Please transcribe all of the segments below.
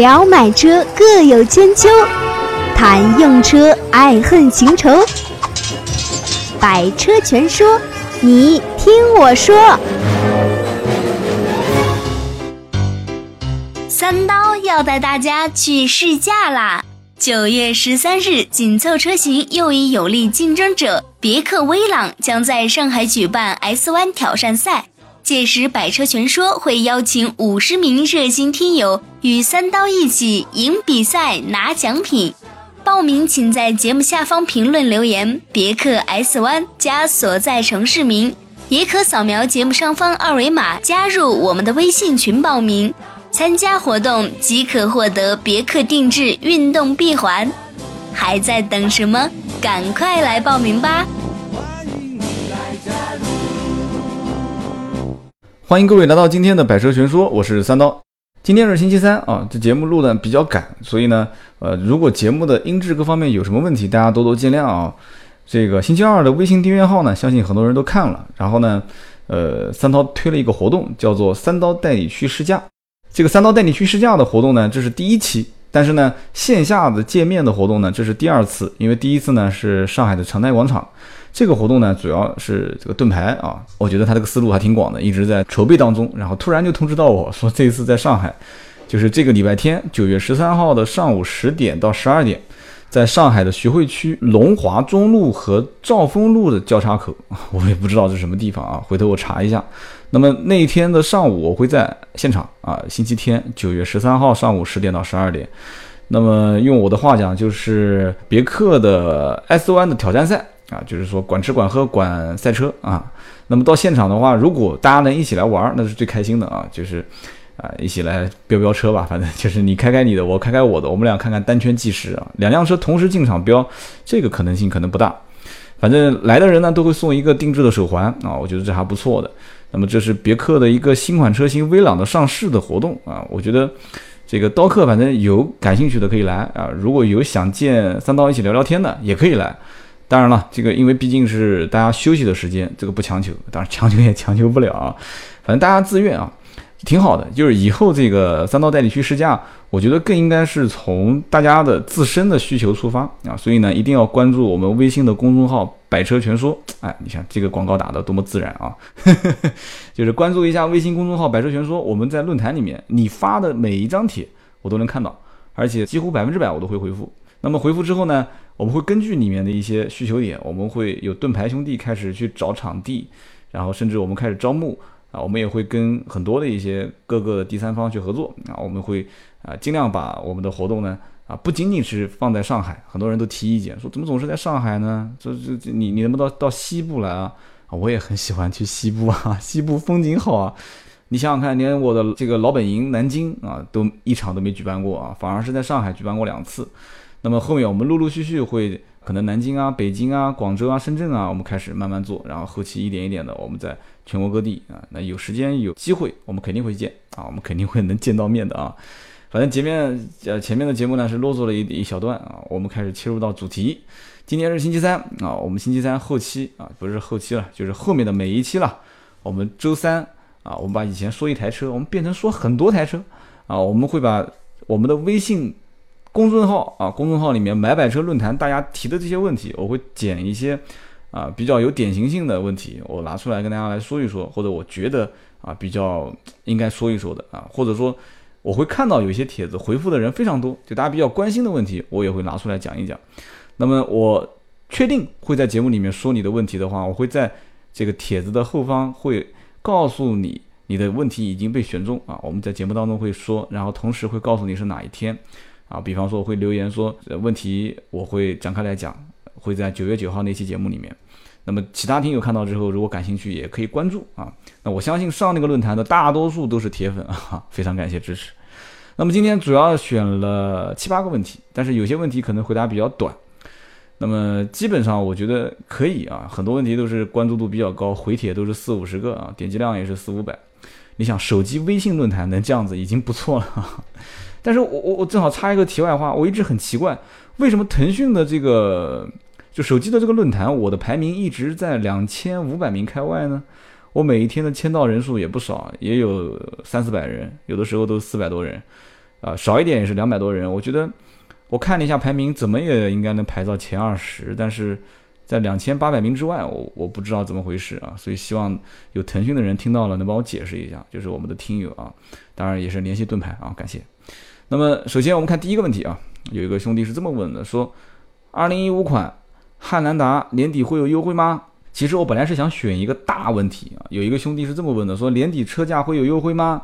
聊买车各有千秋，谈用车爱恨情仇。百车全说，你听我说。三刀要带大家去试驾啦！九月十三日，紧凑车型又一有力竞争者别克威朗将在上海举办 S1 挑战赛。届时，百车全说会邀请五十名热心听友与三刀一起赢比赛、拿奖品。报名请在节目下方评论留言“别克 S1” 加所在城市名，也可扫描节目上方二维码加入我们的微信群报名。参加活动即可获得别克定制运动闭环，还在等什么？赶快来报名吧！欢迎各位来到今天的百车全说，我是三刀。今天是星期三啊，这节目录的比较赶，所以呢，呃，如果节目的音质各方面有什么问题，大家多多见谅啊。这个星期二的微信订阅号呢，相信很多人都看了。然后呢，呃，三刀推了一个活动，叫做“三刀带你去试驾”。这个“三刀带你去试驾”的活动呢，这是第一期，但是呢，线下的见面的活动呢，这是第二次，因为第一次呢是上海的长泰广场。这个活动呢，主要是这个盾牌啊，我觉得他这个思路还挺广的，一直在筹备当中。然后突然就通知到我说，这一次在上海，就是这个礼拜天九月十三号的上午十点到十二点，在上海的徐汇区龙华中路和兆丰路的交叉口，我也不知道是什么地方啊，回头我查一下。那么那一天的上午，我会在现场啊，星期天九月十三号上午十点到十二点。那么用我的话讲，就是别克的 S 弯的挑战赛。啊，就是说管吃管喝管赛车啊，那么到现场的话，如果大家能一起来玩，那是最开心的啊，就是啊一起来飙飙车吧，反正就是你开开你的，我开开我的，我们俩看看单圈计时啊，两辆车同时进场飙，这个可能性可能不大，反正来的人呢都会送一个定制的手环啊，我觉得这还不错的。那么这是别克的一个新款车型威朗的上市的活动啊，我觉得这个刀客反正有感兴趣的可以来啊，如果有想见三刀一起聊聊天的也可以来。当然了，这个因为毕竟是大家休息的时间，这个不强求，当然强求也强求不了啊。反正大家自愿啊，挺好的。就是以后这个三刀带你去试驾，我觉得更应该是从大家的自身的需求出发啊。所以呢，一定要关注我们微信的公众号“百车全说”。哎，你看这个广告打的多么自然啊！就是关注一下微信公众号“百车全说”，我们在论坛里面你发的每一张帖我都能看到，而且几乎百分之百我都会回复。那么回复之后呢？我们会根据里面的一些需求点，我们会有盾牌兄弟开始去找场地，然后甚至我们开始招募啊，我们也会跟很多的一些各个第三方去合作啊，我们会啊尽量把我们的活动呢啊不仅仅是放在上海，很多人都提意见说怎么总是在上海呢？这这这你你能不能到到西部来啊？啊，我也很喜欢去西部啊，西部风景好啊。你想想看，连我的这个老本营南京啊，都一场都没举办过啊，反而是在上海举办过两次。那么后面我们陆陆续续会可能南京啊、北京啊、广州啊、深圳啊，我们开始慢慢做，然后后期一点一点的，我们在全国各地啊，那有时间有机会，我们肯定会见啊，我们肯定会能见到面的啊。反正前面呃前面的节目呢是啰嗦了一一小段啊，我们开始切入到主题。今天是星期三啊，我们星期三后期啊不是后期了，就是后面的每一期了。我们周三啊，我们把以前说一台车，我们变成说很多台车啊，我们会把我们的微信。公众号啊，公众号里面买百车论坛，大家提的这些问题，我会捡一些啊比较有典型性的问题，我拿出来跟大家来说一说，或者我觉得啊比较应该说一说的啊，或者说我会看到有些帖子回复的人非常多，就大家比较关心的问题，我也会拿出来讲一讲。那么我确定会在节目里面说你的问题的话，我会在这个帖子的后方会告诉你你的问题已经被选中啊，我们在节目当中会说，然后同时会告诉你是哪一天。啊，比方说我会留言说问题，我会展开来讲，会在九月九号那期节目里面。那么其他听友看到之后，如果感兴趣，也可以关注啊。那我相信上那个论坛的大多数都是铁粉啊，非常感谢支持。那么今天主要选了七八个问题，但是有些问题可能回答比较短。那么基本上我觉得可以啊，很多问题都是关注度比较高，回帖都是四五十个啊，点击量也是四五百。你想手机微信论坛能这样子已经不错了。但是我我我正好插一个题外话，我一直很奇怪，为什么腾讯的这个就手机的这个论坛，我的排名一直在两千五百名开外呢？我每一天的签到人数也不少，也有三四百人，有的时候都四百多人。啊，少一点也是两百多人。我觉得我看了一下排名，怎么也应该能排到前二十，但是在两千八百名之外，我我不知道怎么回事啊。所以希望有腾讯的人听到了能帮我解释一下，就是我们的听友啊，当然也是联系盾牌啊，感谢。那么首先我们看第一个问题啊，有一个兄弟是这么问的，说二零一五款汉兰达年底会有优惠吗？其实我本来是想选一个大问题啊，有一个兄弟是这么问的，说年底车价会有优惠吗？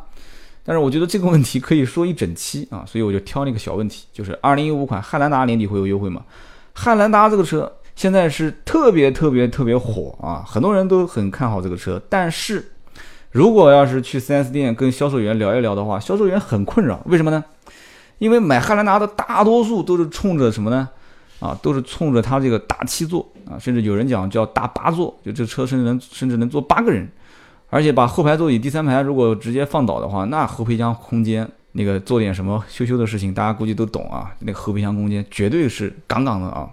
但是我觉得这个问题可以说一整期啊，所以我就挑了一个小问题，就是二零一五款汉兰达年底会有优惠吗？汉兰达这个车现在是特别特别特别火啊，很多人都很看好这个车。但是如果要是去 4S 店跟销售员聊一聊的话，销售员很困扰，为什么呢？因为买汉兰达的大多数都是冲着什么呢？啊，都是冲着它这个大七座啊，甚至有人讲叫大八座，就这车甚至能甚至能坐八个人，而且把后排座椅第三排如果直接放倒的话，那后备箱空间那个做点什么羞羞的事情，大家估计都懂啊，那个后备箱空间绝对是杠杠的啊。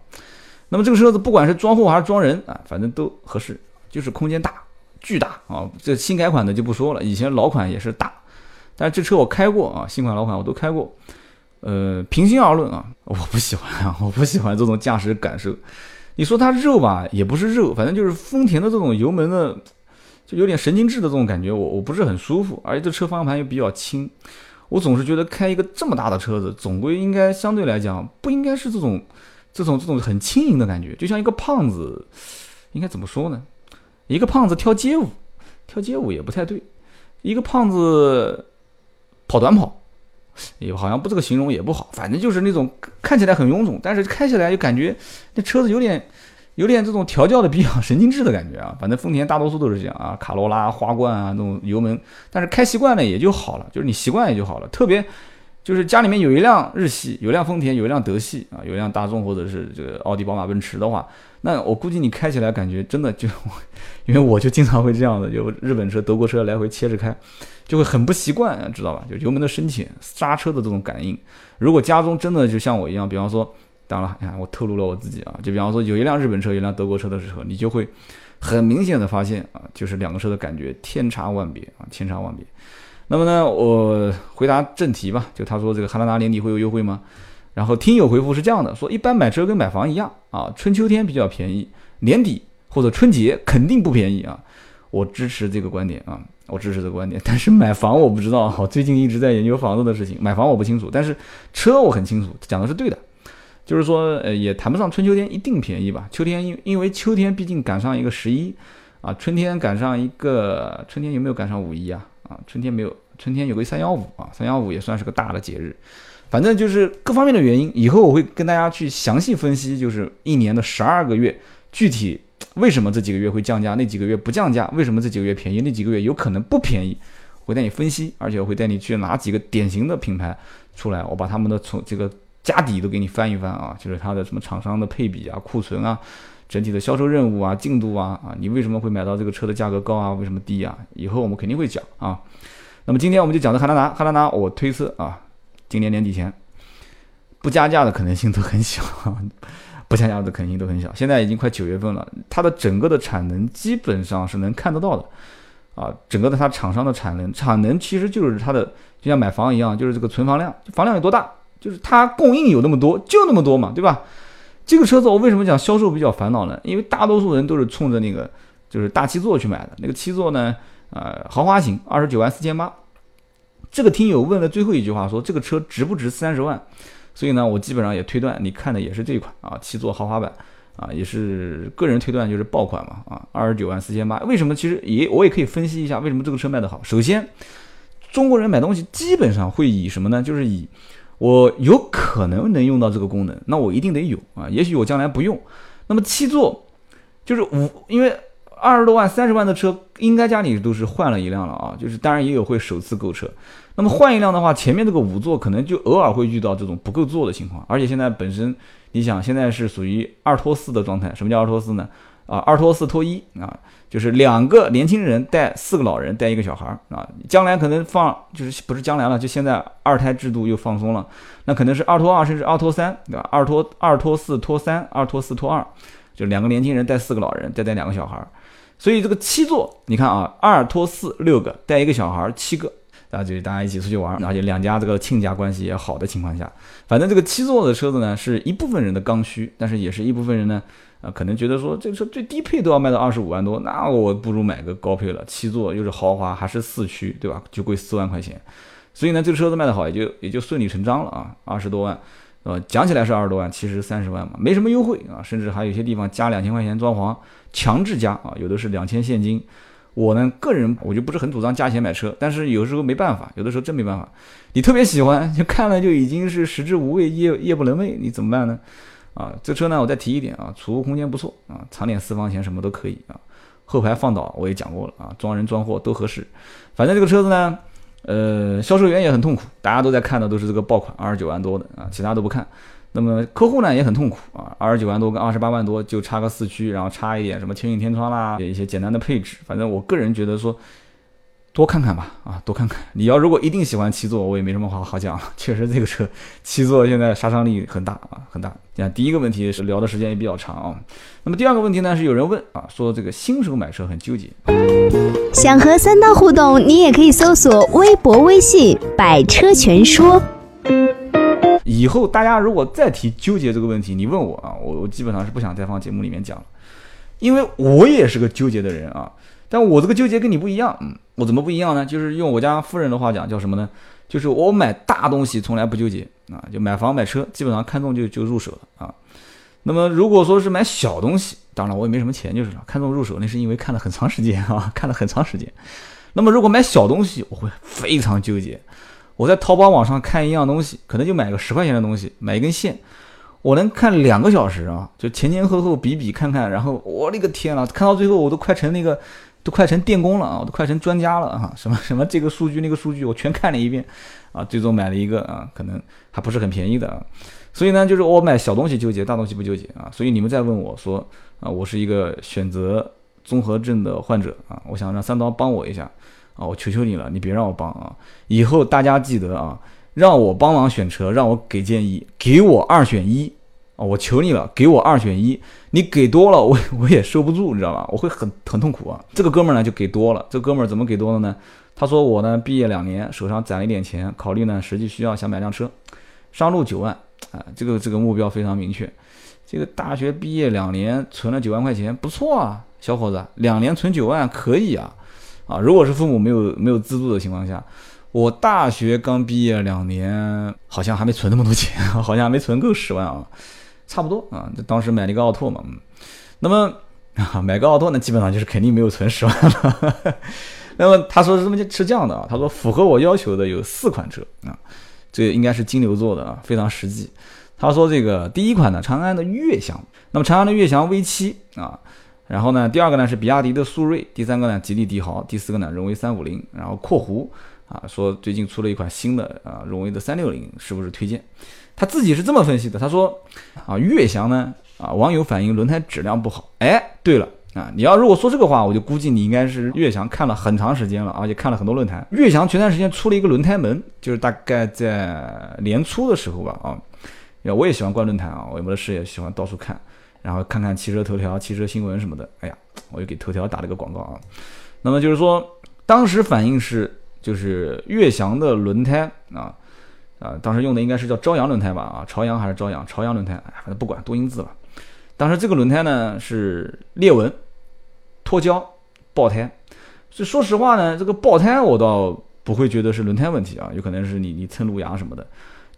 那么这个车子不管是装货还是装人啊，反正都合适，就是空间大，巨大啊。这新改款的就不说了，以前老款也是大，但是这车我开过啊，新款老款我都开过。呃，平心而论啊，我不喜欢啊，我不喜欢这种驾驶感受。你说它肉吧，也不是肉，反正就是丰田的这种油门的，就有点神经质的这种感觉，我我不是很舒服。而且这车方向盘又比较轻，我总是觉得开一个这么大的车子，总归应该相对来讲不应该是这种这种这种很轻盈的感觉，就像一个胖子，应该怎么说呢？一个胖子跳街舞，跳街舞也不太对，一个胖子跑短跑。也好像不这个形容也不好，反正就是那种看起来很臃肿，但是开起来又感觉那车子有点有点这种调教的比较 神经质的感觉啊。反正丰田大多数都是这样啊，卡罗拉、花冠啊那种油门，但是开习惯了也就好了，就是你习惯也就好了。特别就是家里面有一辆日系，有辆丰田，有一辆德系啊，有一辆大众或者是这个奥迪、宝马、奔驰的话，那我估计你开起来感觉真的就，因为我就经常会这样的，就日本车、德国车来回切着开。就会很不习惯，知道吧？就油门的深浅、刹车的这种感应。如果家中真的就像我一样，比方说，当然了，你看我透露了我自己啊，就比方说有一辆日本车，有一辆德国车的时候，你就会很明显的发现啊，就是两个车的感觉天差万别啊，千差万别。那么呢，我回答正题吧，就他说这个汉兰达年底会有优惠吗？然后听友回复是这样的，说一般买车跟买房一样啊，春秋天比较便宜，年底或者春节肯定不便宜啊。我支持这个观点啊。我支持这个观点，但是买房我不知道，我最近一直在研究房子的事情，买房我不清楚，但是车我很清楚，讲的是对的，就是说，呃，也谈不上春秋天一定便宜吧，秋天因因为秋天毕竟赶上一个十一啊，春天赶上一个春天有没有赶上五一啊？啊，春天没有，春天有个三幺五啊，三幺五也算是个大的节日，反正就是各方面的原因，以后我会跟大家去详细分析，就是一年的十二个月具体。为什么这几个月会降价？那几个月不降价？为什么这几个月便宜？那几个月有可能不便宜？会带你分析，而且我会带你去拿几个典型的品牌出来，我把他们的从这个家底都给你翻一翻啊，就是它的什么厂商的配比啊、库存啊、整体的销售任务啊、进度啊啊，你为什么会买到这个车的价格高啊？为什么低啊？以后我们肯定会讲啊。那么今天我们就讲的汉兰达，汉兰达我推测啊，今年年底前不加价的可能性都很小。不加价的可能性都很小，现在已经快九月份了，它的整个的产能基本上是能看得到的，啊，整个的它厂商的产能，产能其实就是它的，就像买房一样，就是这个存房量，房量有多大，就是它供应有那么多，就那么多嘛，对吧？这个车子我为什么讲销售比较烦恼呢？因为大多数人都是冲着那个就是大七座去买的，那个七座呢，呃，豪华型，二十九万四千八。这个听友问了最后一句话，说这个车值不值三十万？所以呢，我基本上也推断，你看的也是这一款啊，七座豪华版啊，也是个人推断就是爆款嘛啊，二十九万四千八。为什么？其实也我也可以分析一下为什么这个车卖得好。首先，中国人买东西基本上会以什么呢？就是以我有可能能用到这个功能，那我一定得有啊。也许我将来不用。那么七座就是五，因为二十多万、三十万的车，应该家里都是换了一辆了啊。就是当然也有会首次购车。那么换一辆的话，前面这个五座可能就偶尔会遇到这种不够坐的情况，而且现在本身，你想现在是属于二拖四的状态。什么叫二拖四呢？啊，二拖四拖一啊，就是两个年轻人带四个老人带一个小孩儿啊。将来可能放就是不是将来了，就现在二胎制度又放松了，那可能是二拖二甚至二拖三，对吧？二拖二拖四拖三，二拖四拖二，就两个年轻人带四个老人再带两个小孩儿。所以这个七座，你看啊，二拖四六个带一个小孩儿七个。大家就大家一起出去玩，而且两家这个亲家关系也好的情况下，反正这个七座的车子呢，是一部分人的刚需，但是也是一部分人呢，啊，可能觉得说这个车最低配都要卖到二十五万多，那我不如买个高配了，七座又是豪华，还是四驱，对吧？就贵四万块钱，所以呢，这个车子卖得好，也就也就顺理成章了啊，二十多万，呃，讲起来是二十多万，其实三十万嘛，没什么优惠啊，甚至还有些地方加两千块钱装潢，强制加啊，有的是两千现金。我呢，个人我就不是很主张加钱买车，但是有时候没办法，有的时候真没办法。你特别喜欢，就看了就已经是食之无味，夜夜不能寐，你怎么办呢？啊，这车呢，我再提一点啊，储物空间不错啊，藏点私房钱什么都可以啊。后排放倒我也讲过了啊，装人装货都合适。反正这个车子呢，呃，销售员也很痛苦，大家都在看的都是这个爆款二十九万多的啊，其他都不看。那么客户呢也很痛苦啊，二十九万多跟二十八万多就差个四驱，然后差一点什么全景天窗啦，一些简单的配置。反正我个人觉得说，多看看吧，啊，多看看。你要如果一定喜欢七座，我也没什么话好讲了。确实这个车七座现在杀伤力很大啊，很大。你看第一个问题是聊的时间也比较长啊。那么第二个问题呢是有人问啊，说这个新手买车很纠结。想和三刀互动，你也可以搜索微博、微信“百车全说”。以后大家如果再提纠结这个问题，你问我啊，我我基本上是不想再放节目里面讲了，因为我也是个纠结的人啊。但我这个纠结跟你不一样，嗯，我怎么不一样呢？就是用我家夫人的话讲，叫什么呢？就是我买大东西从来不纠结啊，就买房买车，基本上看中就就入手了啊。那么如果说是买小东西，当然我也没什么钱就是了，看中入手那是因为看了很长时间啊，看了很长时间。那么如果买小东西，我会非常纠结。我在淘宝网上看一样东西，可能就买个十块钱的东西，买一根线，我能看两个小时啊，就前前后后比比看看，然后我的个天呐，看到最后我都快成那个，都快成电工了啊，我都快成专家了啊，什么什么这个数据那个数据我全看了一遍啊，最终买了一个啊，可能还不是很便宜的啊，所以呢，就是我买小东西纠结，大东西不纠结啊，所以你们再问我说啊，我是一个选择综合症的患者啊，我想让三刀帮我一下。啊，我求求你了，你别让我帮啊！以后大家记得啊，让我帮忙选车，让我给建议，给我二选一啊！我求你了，给我二选一。你给多了，我我也收不住，你知道吧？我会很很痛苦啊。这个哥们儿呢就给多了，这哥们儿怎么给多了呢？他说我呢毕业两年，手上攒了一点钱，考虑呢实际需要，想买辆车，上路九万啊，这个这个目标非常明确。这个大学毕业两年存了九万块钱，不错啊，小伙子，两年存九万可以啊。啊，如果是父母没有没有资助的情况下，我大学刚毕业两年，好像还没存那么多钱，好像还没存够十万啊，差不多啊。就当时买了一个奥拓嘛，嗯，那么啊买个奥拓呢，基本上就是肯定没有存十万了。那么他说是这么是这样的啊，他说符合我要求的有四款车啊，这应该是金牛座的啊，非常实际。他说这个第一款呢，长安的悦翔，那么长安的悦翔 V 七啊。然后呢，第二个呢是比亚迪的速锐，第三个呢吉利帝豪，第四个呢荣威三五零。然后括弧啊说最近出了一款新的啊荣威的三六零，是不是推荐？他自己是这么分析的，他说啊悦翔呢啊网友反映轮胎质量不好。哎，对了啊，你要如果说这个话，我就估计你应该是悦翔看了很长时间了，而且看了很多论坛。悦翔前段时间出了一个轮胎门，就是大概在年初的时候吧啊，我也喜欢逛论坛啊，我有的事也喜欢到处看。然后看看汽车头条、汽车新闻什么的，哎呀，我又给头条打了个广告啊。那么就是说，当时反应是，就是悦翔的轮胎啊啊，当时用的应该是叫朝阳轮胎吧啊，朝阳还是朝阳？朝阳轮胎，反正不管多音字了。当时这个轮胎呢是裂纹、脱胶、爆胎。所以说实话呢，这个爆胎我倒不会觉得是轮胎问题啊，有可能是你你蹭路牙什么的。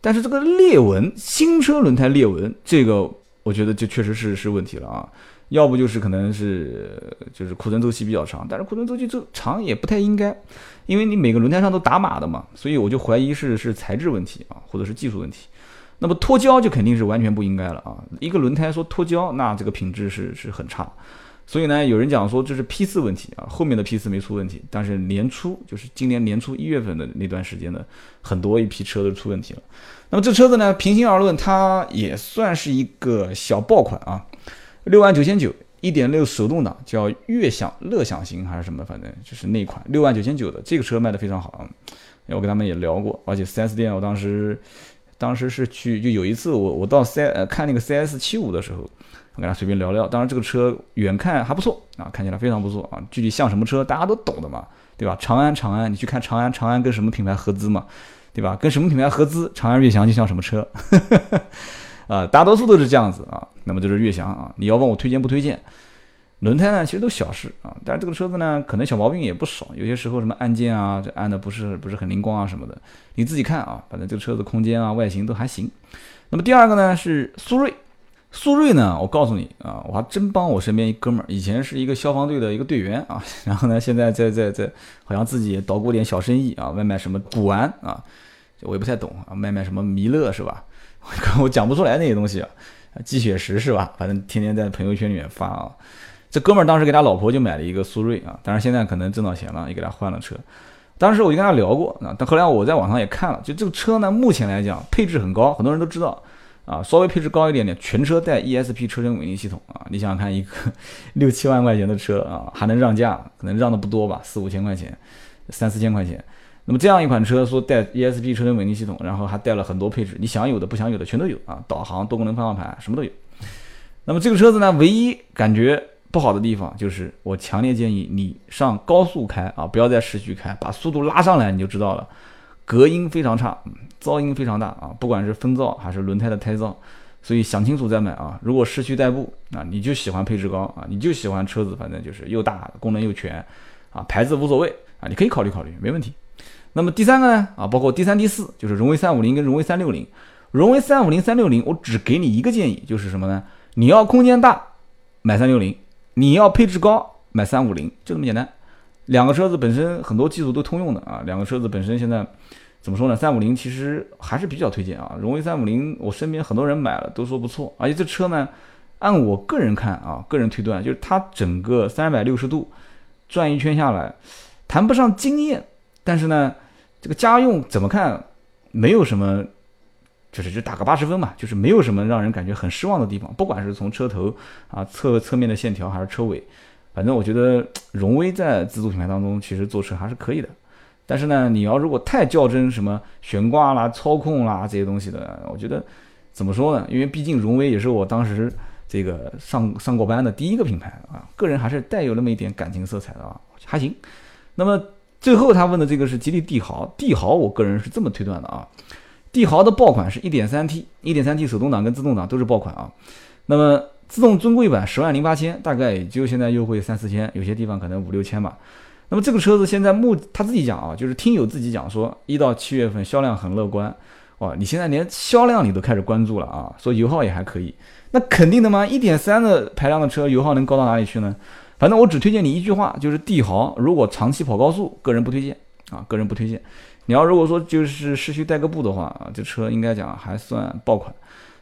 但是这个裂纹，新车轮胎裂纹这个。我觉得这确实是是问题了啊，要不就是可能是就是库存周期比较长，但是库存周期就长也不太应该，因为你每个轮胎上都打码的嘛，所以我就怀疑是是材质问题啊，或者是技术问题。那么脱胶就肯定是完全不应该了啊，一个轮胎说脱胶，那这个品质是是很差。所以呢，有人讲说这是批次问题啊，后面的批次没出问题，但是年初就是今年年初一月份的那段时间呢很多一批车都出问题了。那么这车子呢，平心而论，它也算是一个小爆款啊，六万九千九，一点六手动挡，叫悦享乐享型还是什么，反正就是那款六万九千九的这个车卖的非常好啊。我跟他们也聊过，而且 4S 店我当时当时是去就有一次我我到 C 呃看那个 CS 七五的时候。我跟他随便聊聊，当然这个车远看还不错啊，看起来非常不错啊。具体像什么车，大家都懂的嘛，对吧？长安，长安，你去看长安，长安跟什么品牌合资嘛，对吧？跟什么品牌合资，长安悦翔就像什么车，啊，大多数都是这样子啊。那么就是悦翔啊，你要问我推荐不推荐？轮胎呢，其实都小事啊，但是这个车子呢，可能小毛病也不少，有些时候什么按键啊，这按的不是不是很灵光啊什么的，你自己看啊，反正这个车子空间啊、外形都还行。那么第二个呢是苏锐。速锐呢？我告诉你啊，我还真帮我身边一哥们儿，以前是一个消防队的一个队员啊，然后呢，现在在在在，好像自己也捣鼓点小生意啊，卖卖什么古玩啊，我也不太懂啊，卖卖什么弥勒是吧？我讲不出来那些东西啊，积雪石是吧？反正天天在朋友圈里面发啊。这哥们儿当时给他老婆就买了一个速锐啊，但是现在可能挣到钱了，也给他换了车。当时我就跟他聊过啊，但后来我在网上也看了，就这个车呢，目前来讲配置很高，很多人都知道。啊，稍微配置高一点点，全车带 ESP 车身稳定系统啊！你想想看，一个 六七万块钱的车啊，还能让价，可能让的不多吧，四五千块钱，三四千块钱。那么这样一款车说带 ESP 车身稳定系统，然后还带了很多配置，你想有的不想有的全都有啊，导航、多功能方向盘什么都有。那么这个车子呢，唯一感觉不好的地方就是，我强烈建议你上高速开啊，不要在市区开，把速度拉上来你就知道了。隔音非常差，噪音非常大啊！不管是风噪还是轮胎的胎噪，所以想清楚再买啊！如果市区代步啊，你就喜欢配置高啊，你就喜欢车子，反正就是又大，功能又全啊，牌子无所谓啊，你可以考虑考虑，没问题。那么第三个呢啊，包括第三、第四，就是荣威三五零跟荣威三六零。荣威三五零、三六零，我只给你一个建议，就是什么呢？你要空间大，买三六零；你要配置高，买三五零，就这么简单。两个车子本身很多技术都通用的啊，两个车子本身现在怎么说呢？三五零其实还是比较推荐啊。荣威三五零，我身边很多人买了都说不错，而且这车呢，按我个人看啊，个人推断就是它整个三百六十度转一圈下来，谈不上惊艳，但是呢，这个家用怎么看没有什么，就是就打个八十分嘛，就是没有什么让人感觉很失望的地方，不管是从车头啊侧侧面的线条还是车尾。反正我觉得荣威在自主品牌当中其实做车还是可以的，但是呢，你要如果太较真什么悬挂啦、操控啦这些东西的，我觉得怎么说呢？因为毕竟荣威也是我当时这个上上过班的第一个品牌啊，个人还是带有那么一点感情色彩的啊，还行。那么最后他问的这个是吉利帝豪，帝豪我个人是这么推断的啊，帝豪的爆款是一点三 T，一点三 T 手动挡跟自动挡都是爆款啊，那么。自动尊贵版十万零八千，大概也就现在优惠三四千，有些地方可能五六千吧。那么这个车子现在目他自己讲啊，就是听友自己讲说，一到七月份销量很乐观。哇，你现在连销量你都开始关注了啊，说油耗也还可以，那肯定的嘛？一点三的排量的车油耗能高到哪里去呢？反正我只推荐你一句话，就是帝豪如果长期跑高速，个人不推荐啊，个人不推荐。你要如果说就是市区代个步的话啊，这车应该讲还算爆款。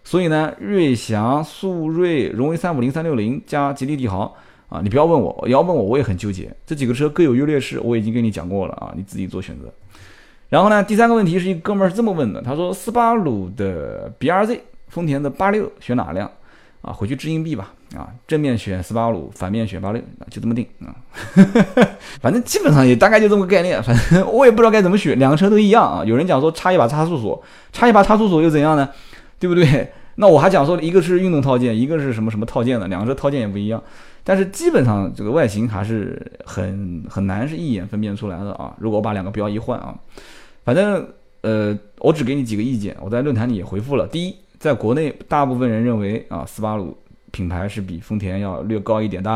所以呢，瑞翔、速锐、荣威三五零、三六零加吉利帝豪啊，你不要问我，你要问我我也很纠结。这几个车各有优劣势，我已经跟你讲过了啊，你自己做选择。然后呢，第三个问题是一哥们儿是这么问的，他说斯巴鲁的 BRZ、丰田的八六选哪辆啊？回去掷硬币吧啊，正面选斯巴鲁，反面选八六，就这么定啊。反正基本上也大概就这么个概念，反正我也不知道该怎么选，两个车都一样啊。有人讲说插一把差速锁，插一把差速锁又怎样呢？对不对？那我还讲说，一个是运动套件，一个是什么什么套件的，两个车套件也不一样，但是基本上这个外形还是很很难是一眼分辨出来的啊。如果我把两个标一换啊，反正呃，我只给你几个意见，我在论坛里也回复了。第一，在国内大部分人认为啊，斯巴鲁品牌是比丰田要略高一点的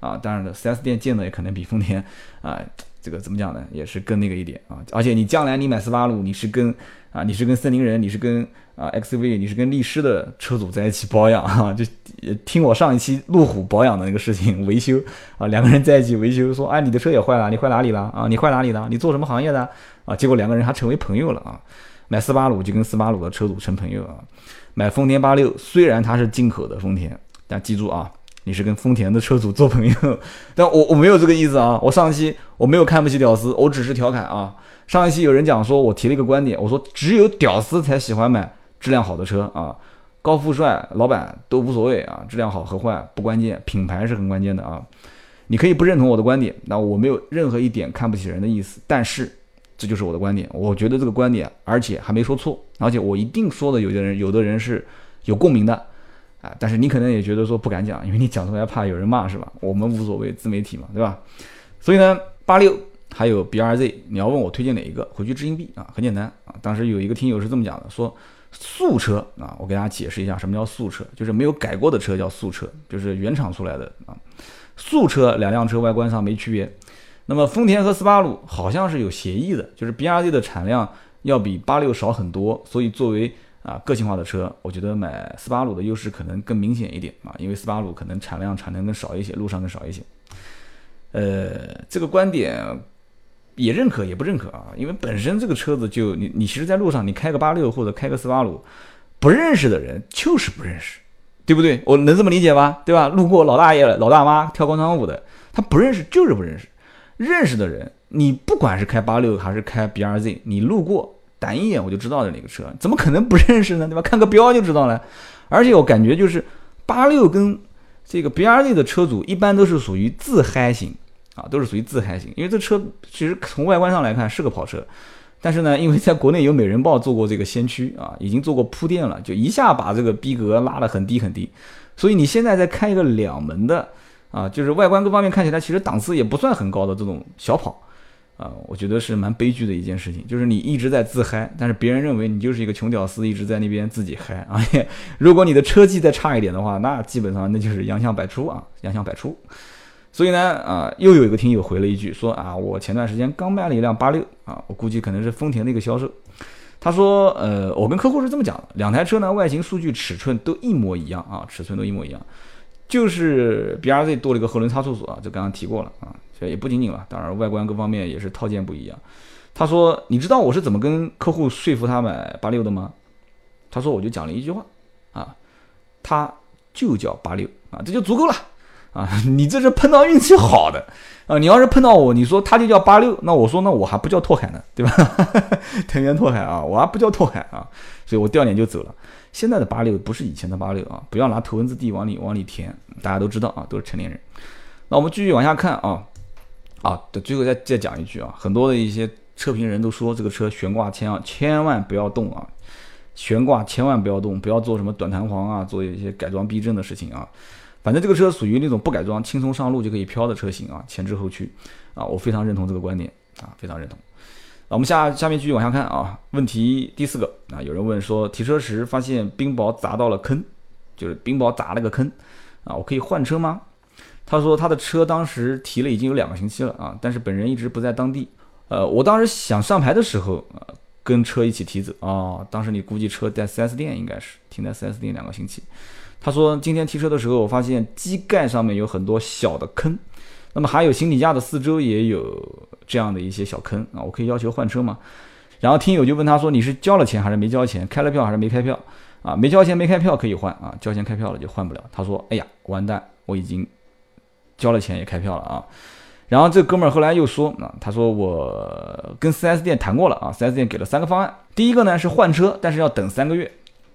啊，当然了，4S 店建的也可能比丰田啊，这个怎么讲呢，也是更那个一点啊。而且你将来你买斯巴鲁，你是跟啊，你是跟森林人，你是跟啊，XV，你是跟力狮的车主在一起保养啊？就听我上一期路虎保养的那个事情，维修啊，两个人在一起维修，说，哎，你的车也坏了，你坏哪里了啊？你坏哪里了？你做什么行业的啊？结果两个人还成为朋友了啊！买斯巴鲁就跟斯巴鲁的车主成朋友啊！买丰田八六，虽然它是进口的丰田，但记住啊，你是跟丰田的车主做朋友。但我我没有这个意思啊！我上一期我没有看不起屌丝，我只是调侃啊。上一期有人讲说，我提了一个观点，我说只有屌丝才喜欢买。质量好的车啊，高富帅老板都无所谓啊，质量好和坏不关键，品牌是很关键的啊。你可以不认同我的观点，那我没有任何一点看不起人的意思，但是这就是我的观点，我觉得这个观点，而且还没说错，而且我一定说的，有的人有的人是有共鸣的啊，但是你可能也觉得说不敢讲，因为你讲出来怕有人骂是吧？我们无所谓，自媒体嘛，对吧？所以呢，八六还有 B R Z。你要问我推荐哪一个，回去掷硬币啊，很简单啊。当时有一个听友是这么讲的，说素车啊，我给大家解释一下什么叫素车，就是没有改过的车叫素车，就是原厂出来的啊。素车两辆车外观上没区别。那么丰田和斯巴鲁好像是有协议的，就是 B R Z 的产量要比八六少很多，所以作为啊个性化的车，我觉得买斯巴鲁的优势可能更明显一点啊，因为斯巴鲁可能产量产能更少一些，路上更少一些。呃，这个观点也认可也不认可啊，因为本身这个车子就你你其实在路上你开个八六或者开个斯巴鲁，不认识的人就是不认识，对不对？我能这么理解吧？对吧？路过老大爷老大妈跳广场舞的，他不认识就是不认识。认识的人，你不管是开八六还是开 B R Z，你路过打一眼我就知道是哪个车，怎么可能不认识呢？对吧？看个标就知道了。而且我感觉就是八六跟这个 B R Z 的车主一般都是属于自嗨型啊，都是属于自嗨型。因为这车其实从外观上来看是个跑车，但是呢，因为在国内有美人豹做过这个先驱啊，已经做过铺垫了，就一下把这个逼格拉得很低很低。所以你现在再开一个两门的。啊，就是外观各方面看起来其实档次也不算很高的这种小跑，啊，我觉得是蛮悲剧的一件事情。就是你一直在自嗨，但是别人认为你就是一个穷屌丝，一直在那边自己嗨啊。如果你的车技再差一点的话，那基本上那就是洋相百出啊，洋相百出。所以呢，啊，又有一个听友回了一句说啊，我前段时间刚卖了一辆八六啊，我估计可能是丰田的一个销售。他说，呃，我跟客户是这么讲的，两台车呢外形、数据、尺寸都一模一样啊，尺寸都一模一样。就是 B R Z 多了一个后轮差速锁啊，就刚刚提过了啊，所以也不仅仅了，当然外观各方面也是套件不一样。他说：“你知道我是怎么跟客户说服他买八六的吗？”他说：“我就讲了一句话啊，他就叫八六啊，这就足够了啊。你这是碰到运气好的啊，你要是碰到我，你说他就叫八六，那我说那我还不叫拓海呢，对吧？藤原拓海啊，我还不叫拓海啊，所以我掉脸就走了。”现在的八六不是以前的八六啊，不要拿头文字 D 往里往里填，大家都知道啊，都是成年人。那我们继续往下看啊，啊，最后再再讲一句啊，很多的一些车评人都说这个车悬挂千万千万不要动啊，悬挂千万不要动，不要做什么短弹簧啊，做一些改装避震的事情啊。反正这个车属于那种不改装轻松上路就可以飘的车型啊，前置后驱啊，我非常认同这个观点啊，非常认同。我们下下面继续往下看啊，问题第四个啊，有人问说提车时发现冰雹砸到了坑，就是冰雹砸了个坑啊，我可以换车吗？他说他的车当时提了已经有两个星期了啊，但是本人一直不在当地。呃，我当时想上牌的时候啊，跟车一起提走啊，当时你估计车在 4S 店应该是停在 4S 店两个星期。他说今天提车的时候，我发现机盖上面有很多小的坑。那么还有行李架的四周也有这样的一些小坑啊，我可以要求换车吗？然后听友就问他说：“你是交了钱还是没交钱？开了票还是没开票？啊，没交钱没开票可以换啊，交钱开票了就换不了。”他说：“哎呀，完蛋，我已经交了钱也开票了啊。”然后这哥们儿后来又说：“啊，他说我跟 4S 店谈过了啊，4S 店给了三个方案，第一个呢是换车，但是要等三个月，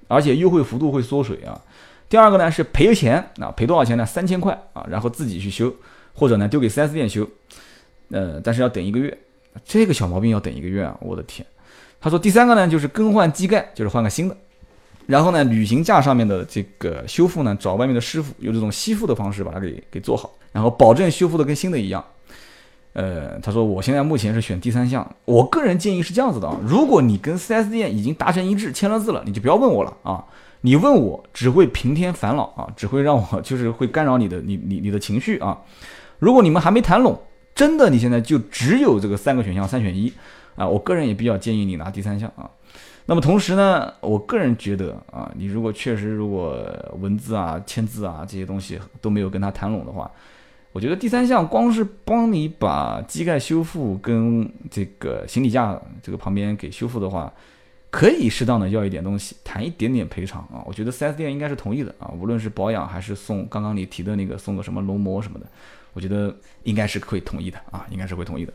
而且优惠幅度会缩水啊。第二个呢是赔钱啊，赔多少钱呢？三千块啊，然后自己去修。”或者呢，丢给 4S 店修，呃，但是要等一个月，这个小毛病要等一个月啊！我的天，他说第三个呢，就是更换机盖，就是换个新的，然后呢，旅行架上面的这个修复呢，找外面的师傅，用这种吸附的方式把它给给做好，然后保证修复的跟新的一样。呃，他说我现在目前是选第三项，我个人建议是这样子的啊，如果你跟 4S 店已经达成一致，签了字了，你就不要问我了啊，你问我只会平添烦恼啊，只会让我就是会干扰你的你你你的情绪啊。如果你们还没谈拢，真的你现在就只有这个三个选项三选一啊，我个人也比较建议你拿第三项啊。那么同时呢，我个人觉得啊，你如果确实如果文字啊、签字啊这些东西都没有跟他谈拢的话，我觉得第三项光是帮你把机盖修复跟这个行李架这个旁边给修复的话，可以适当的要一点东西，谈一点点赔偿啊。我觉得 4S 店应该是同意的啊，无论是保养还是送刚刚你提的那个送个什么龙膜什么的。我觉得应该是会同意的啊，应该是会同意的。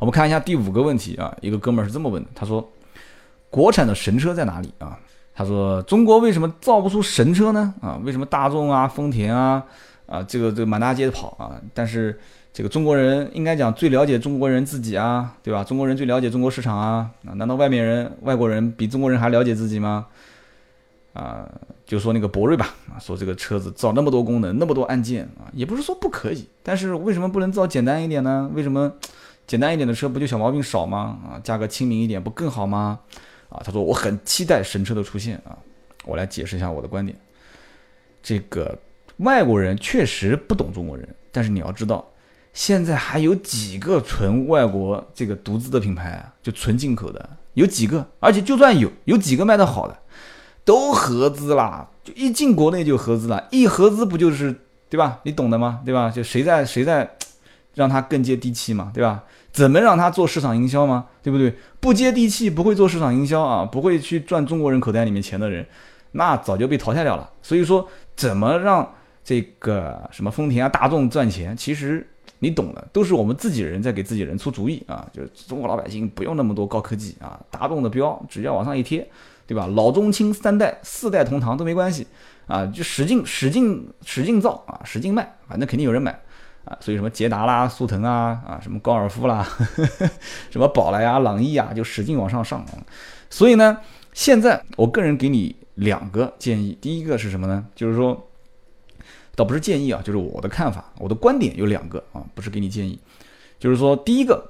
我们看一下第五个问题啊，一个哥们儿是这么问的，他说：“国产的神车在哪里啊？”他说：“中国为什么造不出神车呢？啊，为什么大众啊、丰田啊啊这个这个满大街的跑啊？但是这个中国人应该讲最了解中国人自己啊，对吧？中国人最了解中国市场啊啊？难道外面人、外国人比中国人还了解自己吗？”啊，就说那个博瑞吧，啊，说这个车子造那么多功能，那么多按键啊，也不是说不可以，但是为什么不能造简单一点呢？为什么 简单一点的车不就小毛病少吗？啊，价格亲民一点不更好吗？啊，他说我很期待神车的出现啊，我来解释一下我的观点。这个外国人确实不懂中国人，但是你要知道，现在还有几个纯外国这个独资的品牌，就纯进口的有几个，而且就算有，有几个卖的好的，都合资啦，就一进国内就合资了，一合资不就是对吧？你懂的吗？对吧？就谁在谁在让他更接地气嘛，对吧？怎么让他做市场营销吗？对不对？不接地气，不会做市场营销啊，不会去赚中国人口袋里面钱的人，那早就被淘汰掉了。所以说，怎么让这个什么丰田啊、大众赚钱？其实你懂的，都是我们自己人在给自己人出主意啊。就是中国老百姓不用那么多高科技啊，大众的标只要往上一贴，对吧？老中青三代、四代同堂都没关系啊，就使劲使劲使劲造啊，使劲卖，反正肯定有人买。啊，所以什么捷达啦、速腾啊，啊什么高尔夫啦，呵 呵什么宝来啊、朗逸啊，就使劲往上上。所以呢，现在我个人给你两个建议，第一个是什么呢？就是说，倒不是建议啊，就是我的看法，我的观点有两个啊，不是给你建议，就是说，第一个，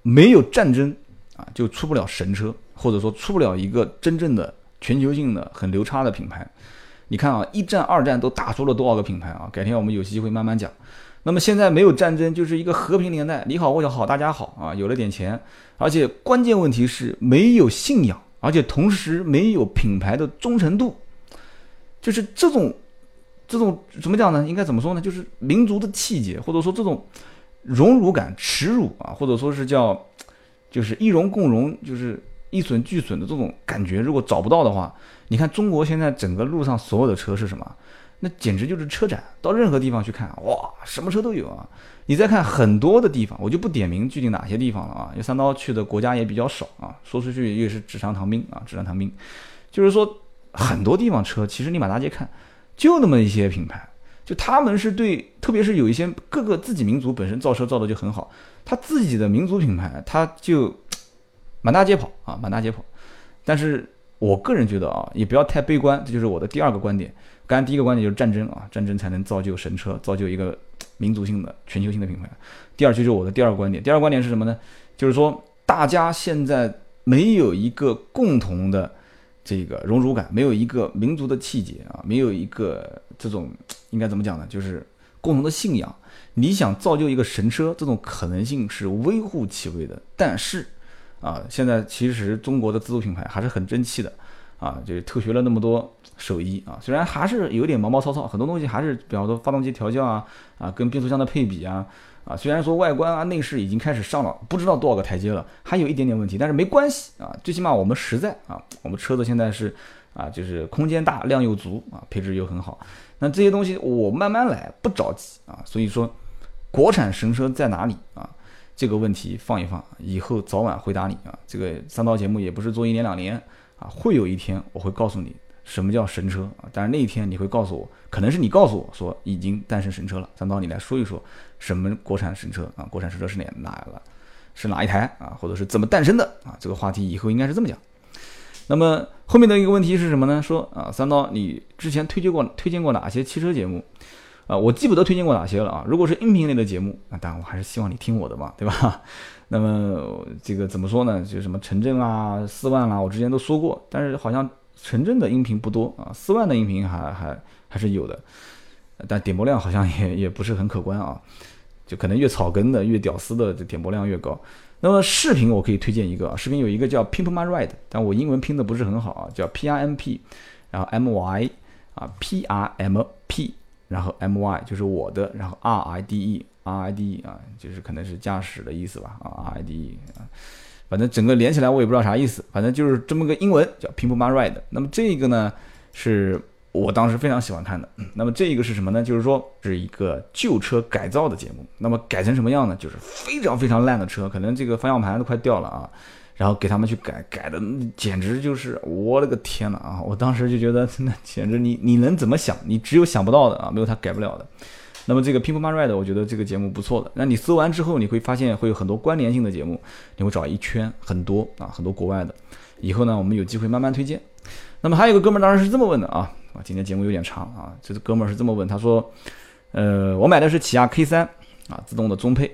没有战争啊，就出不了神车，或者说出不了一个真正的全球性的很流差的品牌。你看啊，一战、二战都打出了多少个品牌啊？改天我们有机会慢慢讲。那么现在没有战争，就是一个和平年代，你好我好大家好啊，有了点钱，而且关键问题是没有信仰，而且同时没有品牌的忠诚度，就是这种这种怎么讲呢？应该怎么说呢？就是民族的气节，或者说这种荣辱感、耻辱啊，或者说是叫就是一荣共荣，就是一损俱损的这种感觉，如果找不到的话，你看中国现在整个路上所有的车是什么？那简直就是车展，到任何地方去看，哇，什么车都有啊！你再看很多的地方，我就不点名具体哪些地方了啊，因为三刀去的国家也比较少啊，说出去也是纸上谈兵啊，纸上谈兵。就是说很多地方车，其实你满大街看，就那么一些品牌，就他们是对，特别是有一些各个自己民族本身造车造的就很好，他自己的民族品牌，他就满大街跑啊，满大街跑。但是我个人觉得啊，也不要太悲观，这就是我的第二个观点。刚才第一个观点就是战争啊，战争才能造就神车，造就一个民族性的、全球性的品牌。第二就是我的第二个观点，第二个观点是什么呢？就是说大家现在没有一个共同的这个荣辱感，没有一个民族的气节啊，没有一个这种应该怎么讲呢？就是共同的信仰。你想造就一个神车，这种可能性是微乎其微的。但是啊，现在其实中国的自主品牌还是很争气的。啊，就是偷学了那么多手艺啊，虽然还是有点毛毛糙糙，很多东西还是，比方说发动机调教啊，啊，跟变速箱的配比啊，啊，虽然说外观啊、内饰已经开始上了不知道多少个台阶了，还有一点点问题，但是没关系啊，最起码我们实在啊，我们车子现在是啊，就是空间大、量又足啊，配置又很好，那这些东西我慢慢来，不着急啊，所以说，国产神车在哪里啊？这个问题放一放，以后早晚回答你啊。这个三刀节目也不是做一年两年。啊，会有一天我会告诉你什么叫神车啊！但是那一天你会告诉我，可能是你告诉我说已经诞生神车了。三刀，你来说一说什么国产神车啊？国产神车是哪哪了？是哪一台啊？或者是怎么诞生的啊？这个话题以后应该是这么讲。那么后面的一个问题是什么呢？说啊，三刀，你之前推荐过推荐过哪些汽车节目啊？我记不得推荐过哪些了啊？如果是音频类的节目，那当然我还是希望你听我的嘛，对吧？那么这个怎么说呢？就什么城镇啊、四万啦，我之前都说过，但是好像城镇的音频不多啊，四万的音频还还还是有的，但点播量好像也也不是很可观啊，就可能越草根的、越屌丝的，这点播量越高。那么视频我可以推荐一个啊，视频有一个叫 Pimp My Ride，但我英文拼的不是很好啊，叫 P R M P，然后 M Y 啊 P R M P，然后 M Y 就是我的，然后 ride ride 啊，就是可能是驾驶的意思吧啊 ride 啊，反正整个连起来我也不知道啥意思，反正就是这么个英文叫 pimple My Ride。那么这个呢，是我当时非常喜欢看的。那么这个是什么呢？就是说是一个旧车改造的节目。那么改成什么样呢？就是非常非常烂的车，可能这个方向盘都快掉了啊，然后给他们去改，改的简直就是我勒个天呐啊！我当时就觉得 那简直你你能怎么想？你只有想不到的啊，没有他改不了的。那么这个 People My Ride，我觉得这个节目不错的。那你搜完之后，你会发现会有很多关联性的节目，你会找一圈很多啊，很多国外的。以后呢，我们有机会慢慢推荐。那么还有一个哥们儿当然是这么问的啊，啊，今天节目有点长啊，这个哥们儿是这么问，他说，呃，我买的是起亚 K 三啊，自动的中配。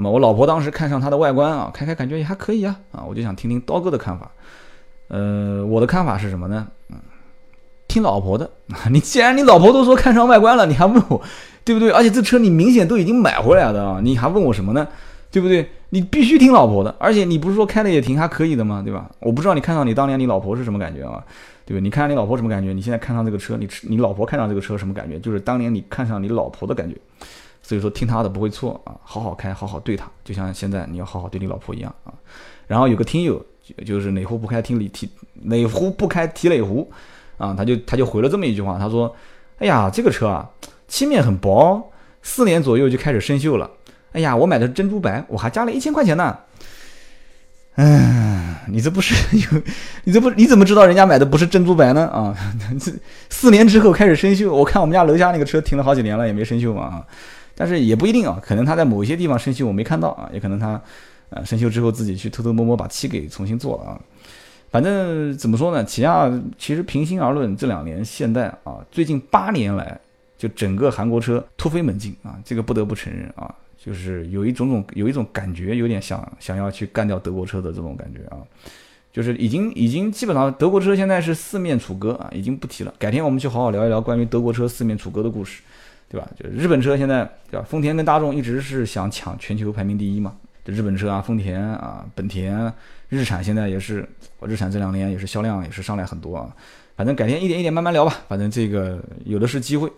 那么我老婆当时看上它的外观啊，开开感觉也还可以啊，啊，我就想听听刀哥的看法。呃，我的看法是什么呢？嗯，听老婆的。你既然你老婆都说看上外观了，你还问我，对不对？而且这车你明显都已经买回来的啊，你还问我什么呢？对不对？你必须听老婆的。而且你不是说开的也挺还可以的吗？对吧？我不知道你看上你当年你老婆是什么感觉啊？对吧？你看上你老婆什么感觉？你现在看上这个车，你你老婆看上这个车什么感觉？就是当年你看上你老婆的感觉。所以说听他的不会错啊，好好开，好好对他，就像现在你要好好对你老婆一样啊。然后有个听友。就是哪壶不开提哪提哪壶不开提哪壶，啊，他就他就回了这么一句话，他说：“哎呀，这个车啊，漆面很薄，四年左右就开始生锈了。哎呀，我买的是珍珠白，我还加了一千块钱呢。嗯，你这不是有，你这不你怎么知道人家买的不是珍珠白呢？啊，这 四年之后开始生锈，我看我们家楼下那个车停了好几年了也没生锈嘛啊，但是也不一定啊，可能他在某些地方生锈我没看到啊，也可能他。”啊，生锈之后自己去偷偷摸摸把漆给重新做了啊。反正怎么说呢，起亚其实平心而论，这两年现代啊，最近八年来就整个韩国车突飞猛进啊，这个不得不承认啊，就是有一种种有一种感觉，有点想想要去干掉德国车的这种感觉啊，就是已经已经基本上德国车现在是四面楚歌啊，已经不提了。改天我们去好好聊一聊关于德国车四面楚歌的故事，对吧？就日本车现在对吧？丰田跟大众一直是想抢全球排名第一嘛。这日本车啊，丰田啊，本田、日产现在也是，日产这两年也是销量也是上来很多啊。反正改天一点一点慢慢聊吧，反正这个有的是机会。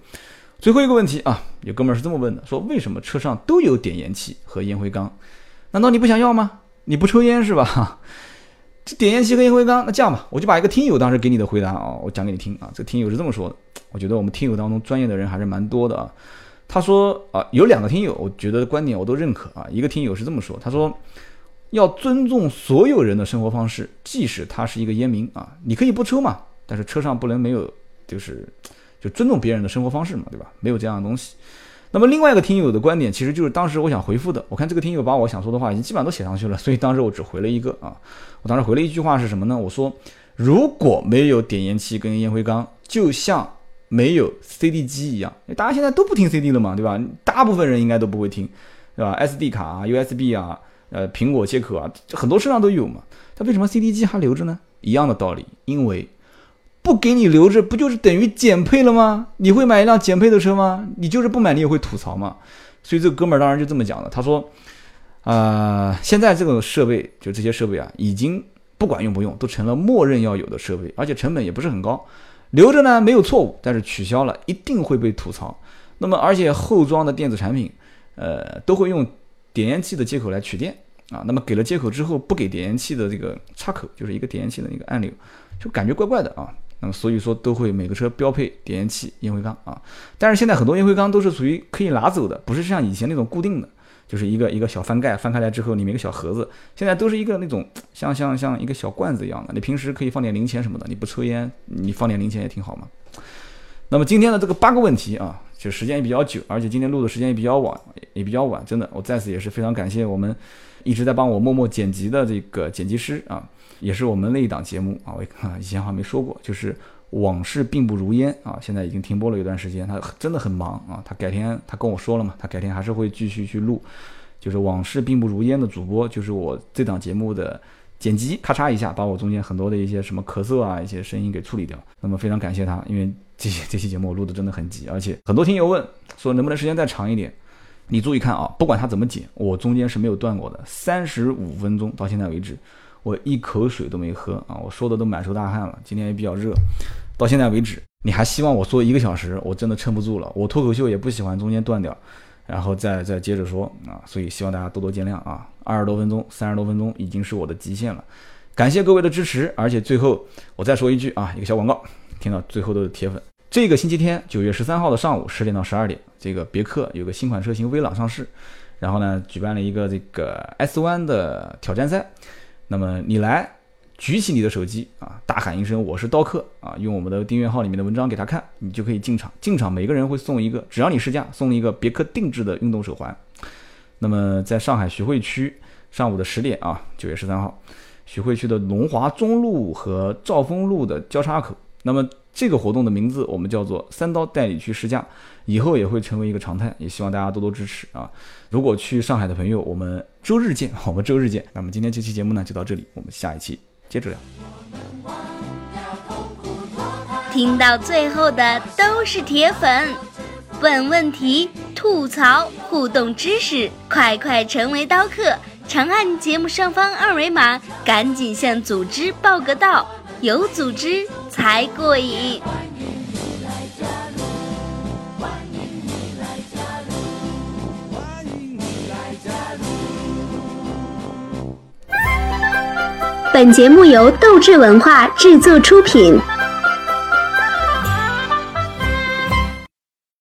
最后一个问题啊，有哥们儿是这么问的，说为什么车上都有点烟器和烟灰缸？难道你不想要吗？你不抽烟是吧？这点烟器和烟灰缸，那这样吧，我就把一个听友当时给你的回答啊，我讲给你听啊。这听友是这么说的，我觉得我们听友当中专业的人还是蛮多的啊。他说啊，有两个听友，我觉得观点我都认可啊。一个听友是这么说，他说要尊重所有人的生活方式，即使他是一个烟民啊，你可以不抽嘛，但是车上不能没有，就是就尊重别人的生活方式嘛，对吧？没有这样的东西。那么另外一个听友的观点，其实就是当时我想回复的。我看这个听友把我想说的话已经基本上都写上去了，所以当时我只回了一个啊。我当时回了一句话是什么呢？我说如果没有点烟器跟烟灰缸，就像。没有 CD 机一样，大家现在都不听 CD 了嘛，对吧？大部分人应该都不会听，对吧？SD 卡啊、USB 啊、呃苹果接口啊，很多车上都有嘛。它为什么 CD 机还留着呢？一样的道理，因为不给你留着，不就是等于减配了吗？你会买一辆减配的车吗？你就是不买，你也会吐槽嘛。所以这哥们儿当然就这么讲的，他说，啊，现在这个设备就这些设备啊，已经不管用不用，都成了默认要有的设备，而且成本也不是很高。留着呢没有错误，但是取消了一定会被吐槽。那么而且后装的电子产品，呃，都会用点烟器的接口来取电啊。那么给了接口之后，不给点烟器的这个插口，就是一个点烟器的那个按钮，就感觉怪怪的啊。那么所以说都会每个车标配点烟器、烟灰缸啊。但是现在很多烟灰缸都是属于可以拿走的，不是像以前那种固定的。就是一个一个小翻盖，翻开来之后里面一个小盒子，现在都是一个那种像像像一个小罐子一样的，你平时可以放点零钱什么的，你不抽烟，你放点零钱也挺好嘛。那么今天的这个八个问题啊，就时间也比较久，而且今天录的时间也比较晚，也比较晚，真的，我在此也是非常感谢我们一直在帮我默默剪辑的这个剪辑师啊，也是我们那一档节目啊，我 以前好像没说过，就是。往事并不如烟啊！现在已经停播了一段时间，他真的很忙啊。他改天他跟我说了嘛，他改天还是会继续去录。就是往事并不如烟的主播，就是我这档节目的剪辑，咔嚓一下把我中间很多的一些什么咳嗽啊一些声音给处理掉。那么非常感谢他，因为这些这期节目我录的真的很急，而且很多听友问说能不能时间再长一点。你注意看啊，不管他怎么剪，我中间是没有断过的，三十五分钟到现在为止，我一口水都没喝啊！我说的都满头大汗了，今天也比较热。到现在为止，你还希望我说一个小时？我真的撑不住了。我脱口秀也不喜欢中间断掉，然后再再接着说啊。所以希望大家多多见谅啊。二十多分钟、三十多分钟已经是我的极限了。感谢各位的支持，而且最后我再说一句啊，一个小广告，听到最后的铁粉。这个星期天，九月十三号的上午十点到十二点，这个别克有个新款车型威朗上市，然后呢举办了一个这个 S 弯的挑战赛，那么你来。举起你的手机啊，大喊一声“我是刀客”啊，用我们的订阅号里面的文章给他看，你就可以进场。进场每个人会送一个，只要你试驾，送一个别克定制的运动手环。那么在上海徐汇区上午的十点啊，九月十三号，徐汇区的龙华中路和兆丰路的交叉口那么这个活动的名字我们叫做“三刀带你去试驾”，以后也会成为一个常态，也希望大家多多支持啊！如果去上海的朋友，我们周日见，我们周日见。那么今天这期节目呢就到这里，我们下一期接着聊。听到最后的都是铁粉，问问题、吐槽、互动知识，快快成为刀客！长按节目上方二维码，赶紧向组织报个到，有组织才过瘾。本节目由斗志文化制作出品。